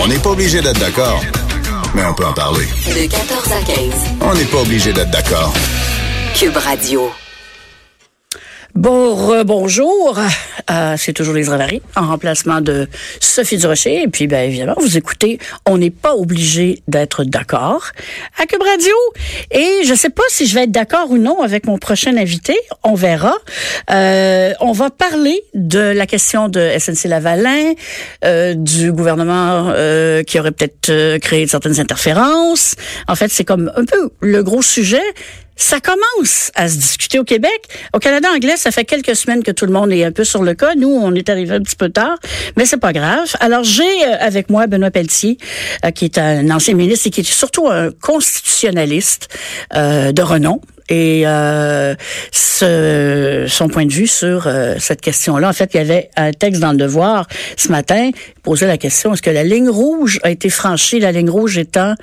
On n'est pas obligé d'être d'accord, mais on peut en parler. De 14 à 15. On n'est pas obligé d'être d'accord. Cube Radio. Bon, bonjour. Euh, c'est toujours les Ravary, en remplacement de Sophie Durocher. Et puis, bien évidemment, vous écoutez, on n'est pas obligé d'être d'accord à Cube Radio. Et je sais pas si je vais être d'accord ou non avec mon prochain invité. On verra. Euh, on va parler de la question de SNC-Lavalin, euh, du gouvernement euh, qui aurait peut-être euh, créé certaines interférences. En fait, c'est comme un peu le gros sujet ça commence à se discuter au Québec. Au Canada anglais, ça fait quelques semaines que tout le monde est un peu sur le cas. Nous, on est arrivé un petit peu tard, mais c'est pas grave. Alors, j'ai euh, avec moi Benoît Pelletier, euh, qui est un ancien ministre et qui est surtout un constitutionnaliste euh, de renom et euh, ce, son point de vue sur euh, cette question-là. En fait, il y avait un texte dans le Devoir ce matin qui posait la question est-ce que la ligne rouge a été franchie? La ligne rouge étant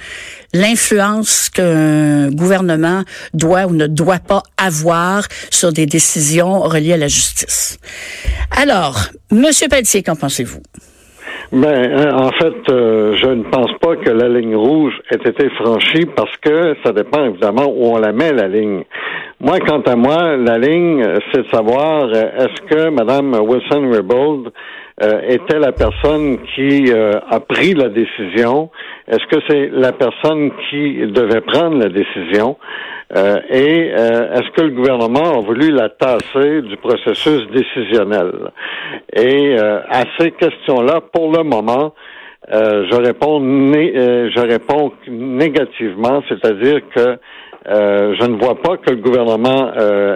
l'influence qu'un gouvernement doit ou ne doit pas avoir sur des décisions reliées à la justice. Alors, Monsieur Pelletier, qu'en pensez-vous? Ben, en fait, euh, je ne pense pas que la ligne rouge ait été franchie parce que ça dépend évidemment où on la met, la ligne. Moi, quant à moi, la ligne, c'est de savoir euh, est-ce que Mme Wilson-Raybould euh, était la personne qui euh, a pris la décision? Est-ce que c'est la personne qui devait prendre la décision? Euh, et est-ce que le gouvernement a voulu la tasser du processus décisionnel? Et à ces questions-là, pour le moment, je réponds je réponds négativement, c'est-à-dire que je ne vois pas que le gouvernement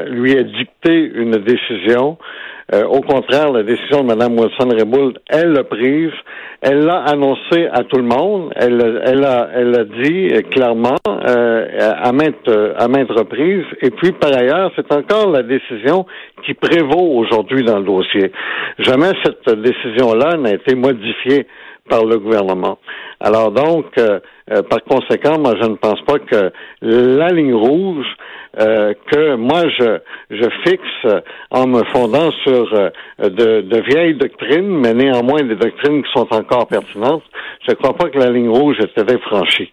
lui ait dicté une décision. Euh, au contraire, la décision de Mme Wilson-Raybould, elle l'a prise, elle l'a annoncé à tout le monde, elle, elle, a, elle dit clairement euh, à, maintes, à maintes reprises, et puis par ailleurs, c'est encore la décision qui prévaut aujourd'hui dans le dossier. Jamais cette décision-là n'a été modifiée par le gouvernement. Alors donc, euh, par conséquent, moi, je ne pense pas que la ligne rouge euh, que moi je, je fixe en me fondant sur euh, de, de, vieilles doctrines, mais néanmoins des doctrines qui sont encore pertinentes. Je ne crois pas que la ligne rouge ait été franchie.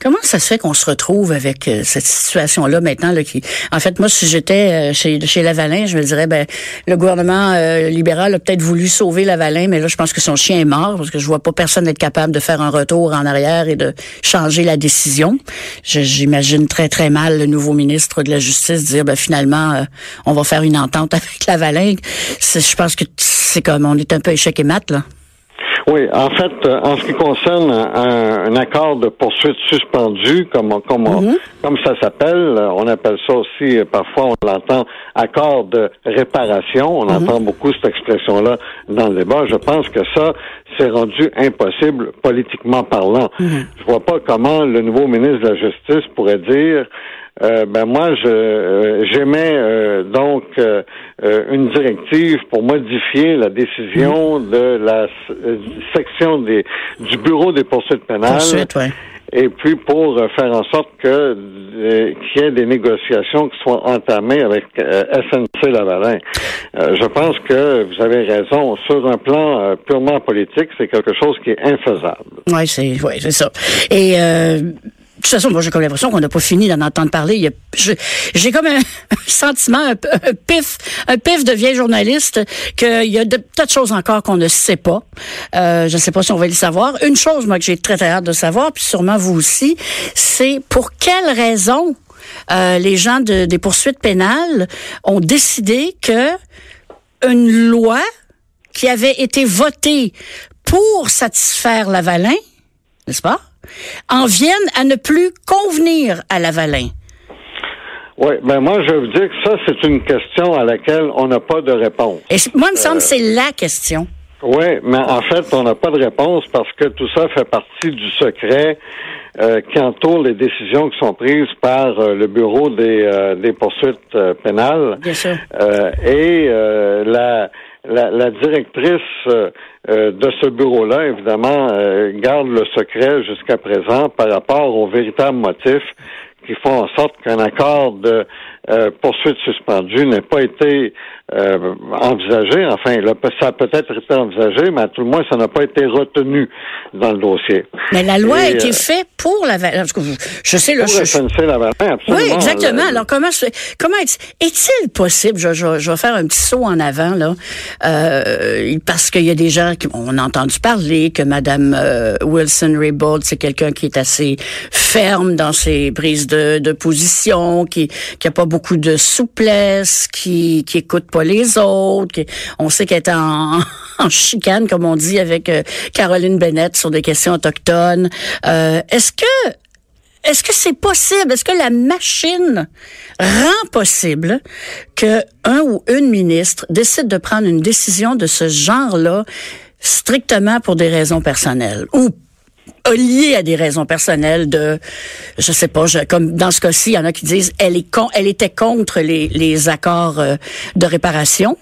Comment ça se fait qu'on se retrouve avec euh, cette situation-là maintenant là, en fait, moi, si j'étais euh, chez chez Lavalin, je me dirais, ben, le gouvernement euh, libéral a peut-être voulu sauver Lavalin, mais là, je pense que son chien est mort parce que je vois pas personne être capable de faire un retour en arrière et de changer la décision. J'imagine très très mal le nouveau ministre de la Justice dire, ben, finalement, on va faire une entente avec Lavalin. Je pense que c'est comme on est un peu échec et mat là. Oui, en fait, euh, en ce qui concerne un, accord de poursuite suspendu, comme comme mm-hmm. comme ça s'appelle, euh, on appelle ça aussi euh, parfois on l'entend accord de réparation. On mm-hmm. entend beaucoup cette expression-là dans le débat. Je pense que ça c'est rendu impossible politiquement parlant. Mm-hmm. Je vois pas comment le nouveau ministre de la Justice pourrait dire euh, ben moi, je euh, j'émets euh, donc une directive pour modifier la décision mm. de la section des du bureau des poursuites pénales. Et puis pour faire en sorte que qu'il y ait des négociations qui soient entamées avec SNC Lavalin. je pense que vous avez raison. Sur un plan purement politique, c'est quelque chose qui est infaisable. Oui, c'est ouais, c'est ça. Et toute façon, moi, j'ai comme l'impression qu'on n'a pas fini d'en entendre parler. J'ai comme un, sentiment, un, pif, un pif de vieille journaliste qu'il y a de tas de choses encore qu'on ne sait pas. Euh, je ne sais pas si on va le savoir. Une chose, moi, que j'ai très, très hâte de savoir, puis sûrement vous aussi, c'est pour quelle raison euh, les gens de, des poursuites pénales ont décidé que une loi qui avait été votée pour satisfaire Lavalin, n'est-ce pas? En viennent à ne plus convenir à Lavalin. Oui, ben moi, je veux dire que ça, c'est une question à laquelle on n'a pas de réponse. Et moi, il me semble que c'est la question. Oui, mais en fait, on n'a pas de réponse parce que tout ça fait partie du secret euh, qui entoure les décisions qui sont prises par euh, le bureau des, euh, des poursuites euh, pénales. Bien sûr. et la, la, la, directrice de ce bureau-là, évidemment, garde le secret jusqu'à présent par rapport aux véritables motifs qui font en sorte qu'un accord de poursuite suspendue n'ait pas été euh, envisagé. Enfin, là, ça a peut-être été envisagé, mais à tout le moins, ça n'a pas été retenu dans le dossier. Mais la loi a été euh, faite pour la Je sais, le pour Lavalin, absolument. Oui, exactement. Alors, comment, comment est-il possible, je, je, je, vais faire un petit saut en avant, là, euh, parce qu'il y a des gens qui, on a entendu parler que Madame euh, Wilson-Raybould, c'est quelqu'un qui est assez ferme dans ses prises de, de position, qui, qui a pas beaucoup de souplesse, qui, qui écoute les autres. On sait qu'elle est en, chicane, comme on dit, avec euh, Caroline Bennett sur des questions autochtones. Euh, est-ce que est-ce que c'est possible? Est-ce que la machine rend possible que un ou une ministre décide de prendre une décision de ce genre-là strictement pour des raisons personnelles ou lié à des raisons personnelles de, je sais pas, comme dans ce cas-ci, il y en a qui disent elle est con, elle était contre les, les accords euh, de réparation,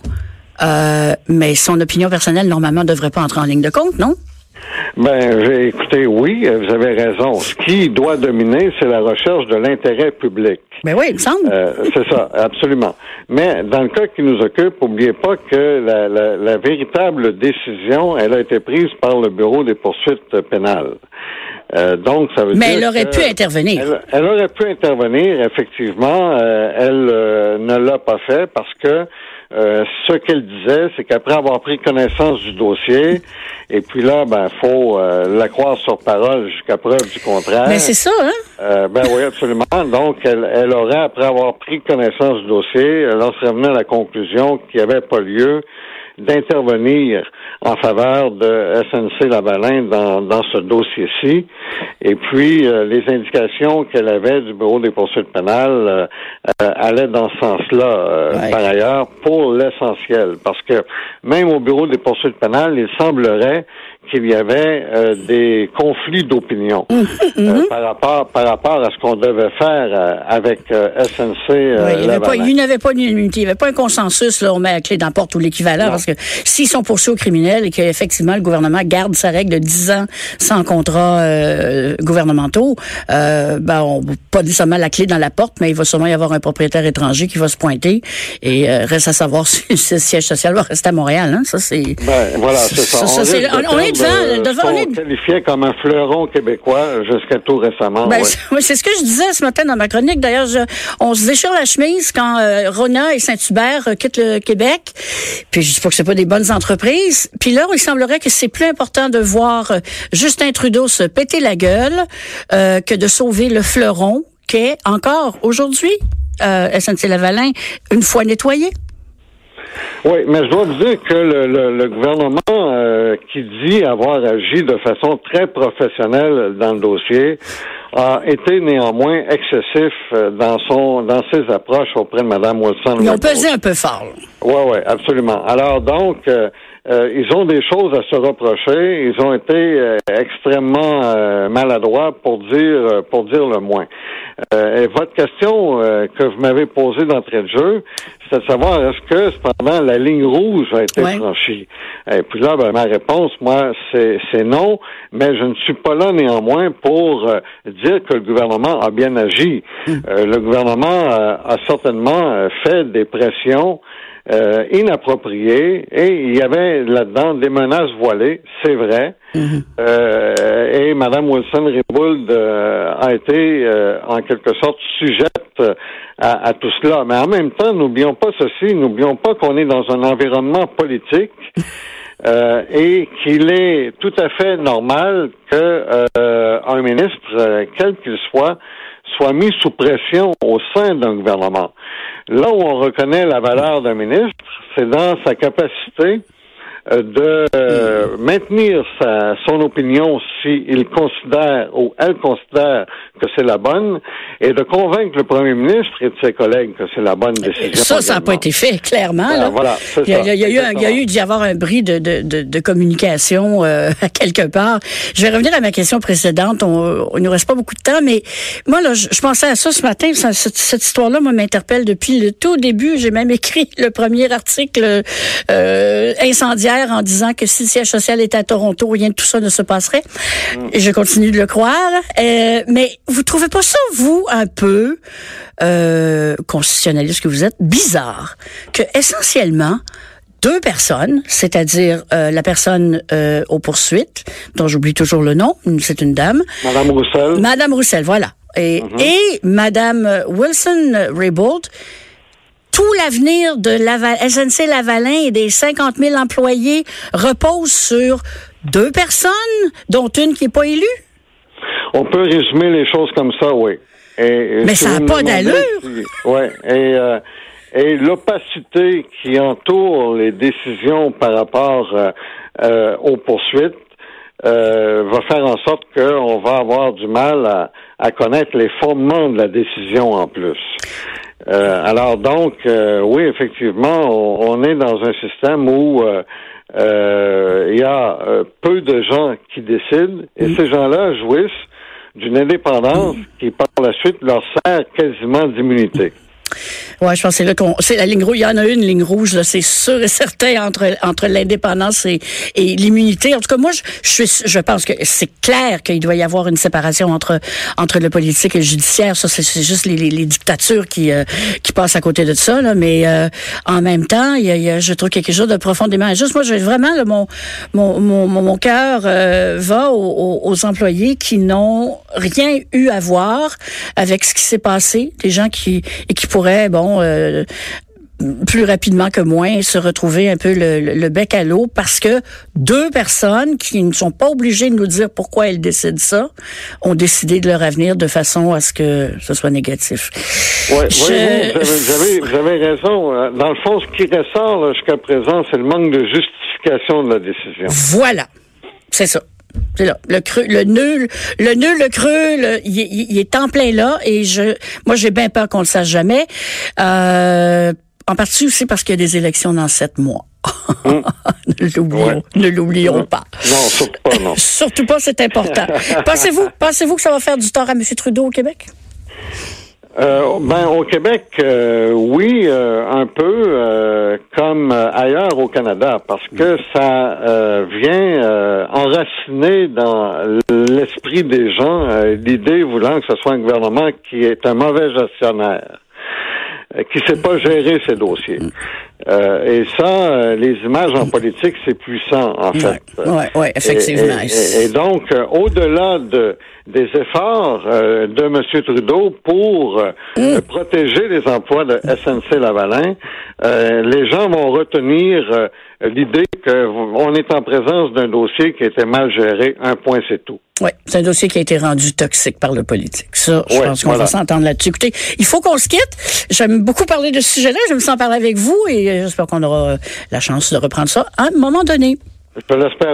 euh, mais son opinion personnelle normalement devrait pas entrer en ligne de compte, non? Ben, écoutez, oui, vous avez raison. Ce qui doit dominer, c'est la recherche de l'intérêt public. Ben oui, il me semble. Euh, c'est ça, absolument. Mais dans le cas qui nous occupe, n'oubliez pas que la, la, la, véritable décision, elle a été prise par le Bureau des poursuites pénales. Euh, donc, ça veut Mais elle aurait pu intervenir. Elle, aurait pu intervenir, effectivement. Euh, elle ne l'a pas fait parce que euh, ce qu'elle disait, c'est qu'après avoir pris connaissance du dossier, et puis là, ben, faut euh, la croire sur parole jusqu'à preuve du contraire. Mais c'est ça, hein? Euh, ben oui, absolument. Donc, elle, elle, aurait, après avoir pris connaissance du dossier, elle en serait venue à la conclusion qu'il n'y avait pas lieu d'intervenir en faveur de SNC Lavalin dans, dans ce dossier-ci. Et puis, euh, les indications qu'elle avait du Bureau des poursuites pénales euh, euh, allaient dans ce sens-là, par ailleurs, pour l'essentiel. Parce que même au Bureau des poursuites pénales, il semblerait qu'il y avait euh, des conflits d'opinion mhm, euh, mhm. par rapport par rapport à ce qu'on devait faire euh, avec SNC. Oui, il n'y avait pas d'unité, il n'y avait pas un consensus là, on met la clé dans la porte ou l'équivalent parce que s'ils sont poursuivis aux criminels et qu'effectivement le gouvernement garde sa règle de 10 ans sans contrat gouvernementaux, ben on pas nécessairement la clé dans la porte, mais il va sûrement y avoir un propriétaire étranger qui va se pointer et reste à savoir si le siège social va rester à Montréal. Hein? Ça c'est. Ben, voilà, c'est ça. ça, ça on, on est devant, devant on est... qualifiait comme un fleuron québécois jusqu'à tout récemment. Ben, oui, c'est ce que je disais ce matin dans ma chronique. D'ailleurs, on se déchire la chemise quand euh, Rona et Saint-Hubert euh, quittent le Québec. Puis je dis pas que c'est pas des bonnes entreprises. Puis là, il semblerait que c'est plus important de voir euh, Justin Trudeau se péter la gueule euh, que de sauver le fleuron qu'est encore aujourd'hui euh, SNC-Lavalin une fois nettoyé. Oui, mais je dois vous dire que le, gouvernement euh, qui dit avoir agi de façon très professionnelle dans le dossier a été néanmoins excessif euh, dans son dans ses approches auprès de Mme Wilson. Ils ont pesé un peu fort. Oui, oui, absolument. Alors donc, euh, ils ont des choses à se reprocher. Ils ont été extrêmement maladroits pour dire pour dire le moins. et votre question que vous m'avez posée d'entrée de jeu, c'est de savoir est-ce que cependant la ligne rouge a été franchie? Et puis là, ben, ma réponse, moi, c'est non, mais je ne suis pas là néanmoins pour euh, dire que le gouvernement a bien agi. Hmm. Euh, le gouvernement euh, a certainement fait des pressions euh, inapproprié et il y avait là-dedans des menaces voilées, c'est vrai. Euh, et Mme Wilson-Raybould euh, a été euh, en quelque sorte sujette à, à, tout cela. Mais en même temps, n'oublions pas ceci, n'oublions pas qu'on est dans un environnement politique. Euh, et qu'il est tout à fait normal que un ministre, quel qu'il soit, soit mis sous pression au sein d'un gouvernement. Là où on reconnaît la valeur d'un ministre, c'est dans sa capacité euh, de euh, maintenir sa, son opinion s'il considère ou elle considère que c'est la bonne et de convaincre le premier ministre et de ses collègues que c'est la bonne décision. Ça, ça n'a pas été fait, clairement. Ben, là. voilà, il, y a, ça, il y a eu, un- il y a eu d'y avoir un bris de, de, de, de communication euh, quelque part. Je vais revenir à ma question précédente. On, on nous reste pas beaucoup de temps, mais moi, là, je, je pensais à ça ce matin. Ça- cette, cette histoire-là, moi, m'interpelle depuis le tout début. J'ai même écrit le premier article euh, incendiaire en disant que si le siège social était à Toronto, rien de tout ça ne se passerait. Et je continue de le croire. Euh, mais vous trouvez pas ça, vous, un peu euh, constitutionnaliste que vous êtes, bizarre que essentiellement deux personnes, c'est-à-dire euh, la personne euh, aux poursuites, dont j'oublie toujours le nom, c'est une dame, Madame Roussel. Madame Roussel, voilà, et, et Madame Wilson-Raybould, tout l'avenir de Laval, SNC Lavalin et des 50 000 employés repose sur deux personnes, dont une qui n'est pas élue? On peut résumer les choses comme ça, oui. Et, et Mais si ça vous a me pas d'allure. si-. Et, euh, et l'opacité qui entoure les décisions par rapport euh, euh, aux poursuites va faire en sorte qu'on va avoir du mal à, à connaître les fondements de la décision en plus. Euh, alors donc, euh, oui, effectivement, on, on est dans un système où euh, euh, il y a euh, peu de gens qui décident et ces gens-là jouissent d'une indépendance qui, par la suite, leur sert quasiment d'immunité. Ouais, je pense que c'est la ligne rouge. Il y en a une ligne rouge, là, c'est sûr et certain entre entre l'indépendance et, et l'immunité. En tout cas, moi, je, je suis, je pense que c'est clair qu'il doit y avoir une séparation entre entre le politique et le judiciaire. Ça, c'est, juste les, les, les dictatures qui euh, qui passent à côté de ça. Là. Mais euh, en même temps, il y a, il y a, je trouve quelque chose de profondément injuste. Moi, j'ai vraiment là, mon mon mon mon, cœur euh, va aux- aux employés qui n'ont rien eu à voir avec ce qui s'est passé, des gens qui et qui pourraient bon euh, plus rapidement que moins se retrouver un peu le, le- le bec à l'eau parce que deux personnes qui ne sont pas obligées de nous dire pourquoi elles décident ça ont décidé de leur avenir de façon à ce que ce soit négatif. Ouais, Je- voyez-vous, vous, avez, vous, avez, vous avez raison. Dans le fond, ce qui ressort jusqu'à présent, c'est le manque de justification de la décision. Voilà. C'est ça. C'est là. Le creux, le nul, le nul, le creux, il, est en plein là et je, moi, j'ai bien peur qu'on le sache jamais. Euh, en partie aussi parce qu'il y a des élections dans sept mois. ne l'oublions, Ouais. ne l'oublions pas. Non, surtout pas, non. Surtout pas, c'est important. Pensez-vous, pensez-vous que ça va faire du tort à M. Trudeau au Québec? Euh, ben, au Québec, euh, oui, euh, un peu euh, comme euh, ailleurs au Canada, parce que ça euh, vient euh, enraciner dans l'esprit des gens l'idée voulant que ce soit un gouvernement qui est un mauvais gestionnaire, qui sait pas gérer ses dossiers. Euh, et ça, euh, les images en politique, c'est puissant, en fait. ouais, ouais, effectivement. Et, et- et donc, euh, au-delà de, des efforts euh, de M. Trudeau pour euh, Mm. protéger les emplois de SNC Lavalin, euh, les gens vont retenir euh, l'idée qu'on est en présence d'un dossier qui était mal géré. Un point, c'est tout. Oui, c'est un dossier qui a été rendu toxique par le politique. Ça, je Ouais, pense qu'on voilà. va s'entendre là-dessus. Écoutez, il faut qu'on se quitte. J'aime beaucoup parler de ce sujet-là. Je me sens parler avec vous et euh, j'espère qu'on aura euh, la chance de reprendre ça à un moment donné. Je l'espère